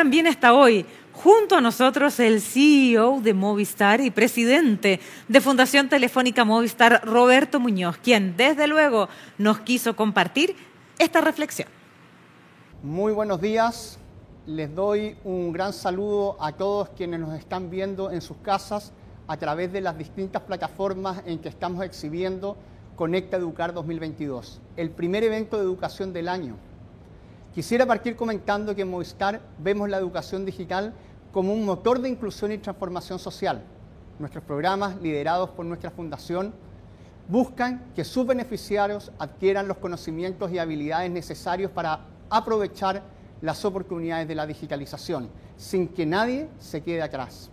también está hoy junto a nosotros el CEO de Movistar y presidente de Fundación Telefónica Movistar, Roberto Muñoz, quien desde luego nos quiso compartir esta reflexión. Muy buenos días, les doy un gran saludo a todos quienes nos están viendo en sus casas a través de las distintas plataformas en que estamos exhibiendo Conecta Educar 2022, el primer evento de educación del año. Quisiera partir comentando que en Movistar vemos la educación digital como un motor de inclusión y transformación social. Nuestros programas, liderados por nuestra fundación, buscan que sus beneficiarios adquieran los conocimientos y habilidades necesarios para aprovechar las oportunidades de la digitalización, sin que nadie se quede atrás.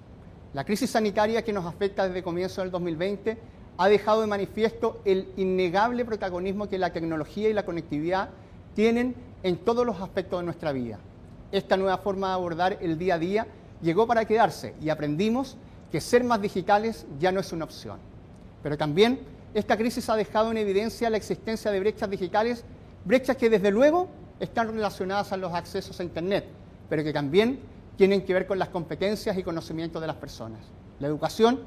La crisis sanitaria que nos afecta desde comienzo del 2020 ha dejado de manifiesto el innegable protagonismo que la tecnología y la conectividad tienen en todos los aspectos de nuestra vida. Esta nueva forma de abordar el día a día llegó para quedarse y aprendimos que ser más digitales ya no es una opción. Pero también esta crisis ha dejado en evidencia la existencia de brechas digitales, brechas que desde luego están relacionadas a los accesos a Internet, pero que también tienen que ver con las competencias y conocimientos de las personas. La educación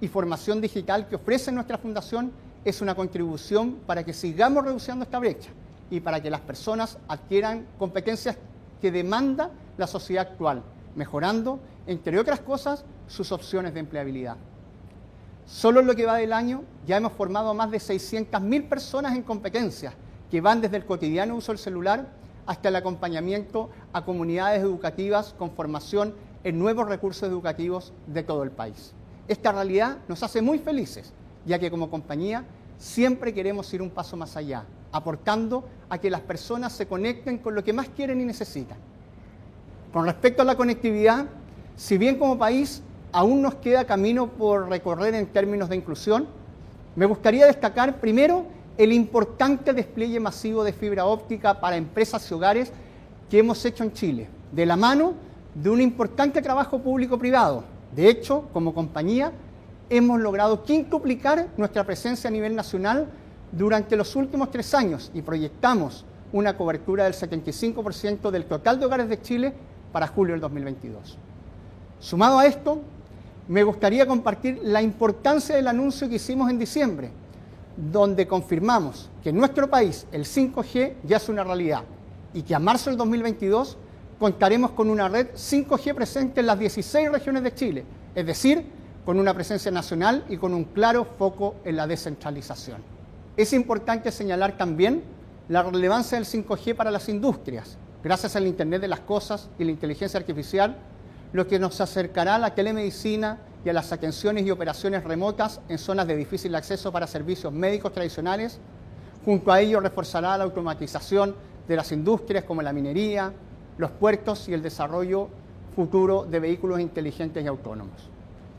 y formación digital que ofrece nuestra fundación es una contribución para que sigamos reduciendo esta brecha y para que las personas adquieran competencias que demanda la sociedad actual, mejorando, entre otras cosas, sus opciones de empleabilidad. Solo en lo que va del año ya hemos formado a más de 600.000 personas en competencias que van desde el cotidiano uso del celular hasta el acompañamiento a comunidades educativas con formación en nuevos recursos educativos de todo el país. Esta realidad nos hace muy felices, ya que como compañía siempre queremos ir un paso más allá, aportando a que las personas se conecten con lo que más quieren y necesitan. Con respecto a la conectividad, si bien como país aún nos queda camino por recorrer en términos de inclusión, me gustaría destacar primero el importante despliegue masivo de fibra óptica para empresas y hogares que hemos hecho en Chile, de la mano de un importante trabajo público-privado. De hecho, como compañía, hemos logrado quintuplicar nuestra presencia a nivel nacional durante los últimos tres años y proyectamos una cobertura del 75% del total de hogares de Chile para julio del 2022. Sumado a esto, me gustaría compartir la importancia del anuncio que hicimos en diciembre, donde confirmamos que en nuestro país el 5G ya es una realidad y que a marzo del 2022 contaremos con una red 5G presente en las 16 regiones de Chile, es decir, con una presencia nacional y con un claro foco en la descentralización. Es importante señalar también la relevancia del 5G para las industrias, gracias al Internet de las Cosas y la inteligencia artificial, lo que nos acercará a la telemedicina y a las atenciones y operaciones remotas en zonas de difícil acceso para servicios médicos tradicionales. Junto a ello reforzará la automatización de las industrias como la minería, los puertos y el desarrollo futuro de vehículos inteligentes y autónomos.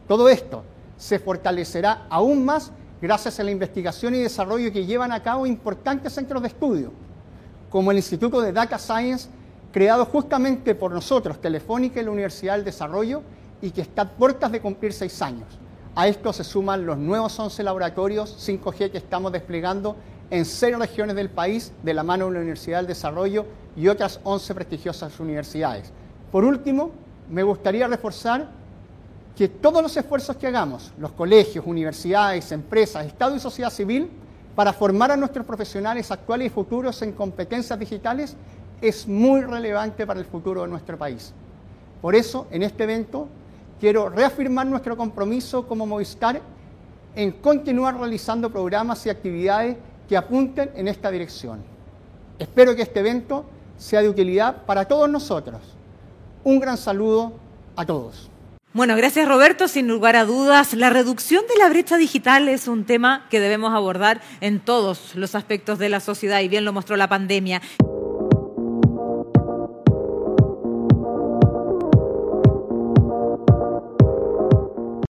Todo esto se fortalecerá aún más gracias a la investigación y desarrollo que llevan a cabo importantes centros de estudio, como el Instituto de Data Science, creado justamente por nosotros, Telefónica y la Universidad del Desarrollo, y que está a puertas de cumplir seis años. A esto se suman los nuevos 11 laboratorios 5G que estamos desplegando en seis regiones del país de la mano de la Universidad del Desarrollo y otras 11 prestigiosas universidades. Por último, me gustaría reforzar que todos los esfuerzos que hagamos, los colegios, universidades, empresas, Estado y sociedad civil, para formar a nuestros profesionales actuales y futuros en competencias digitales, es muy relevante para el futuro de nuestro país. Por eso, en este evento, quiero reafirmar nuestro compromiso como Movistar en continuar realizando programas y actividades que apunten en esta dirección. Espero que este evento sea de utilidad para todos nosotros. Un gran saludo a todos. Bueno, gracias Roberto. Sin lugar a dudas, la reducción de la brecha digital es un tema que debemos abordar en todos los aspectos de la sociedad y bien lo mostró la pandemia.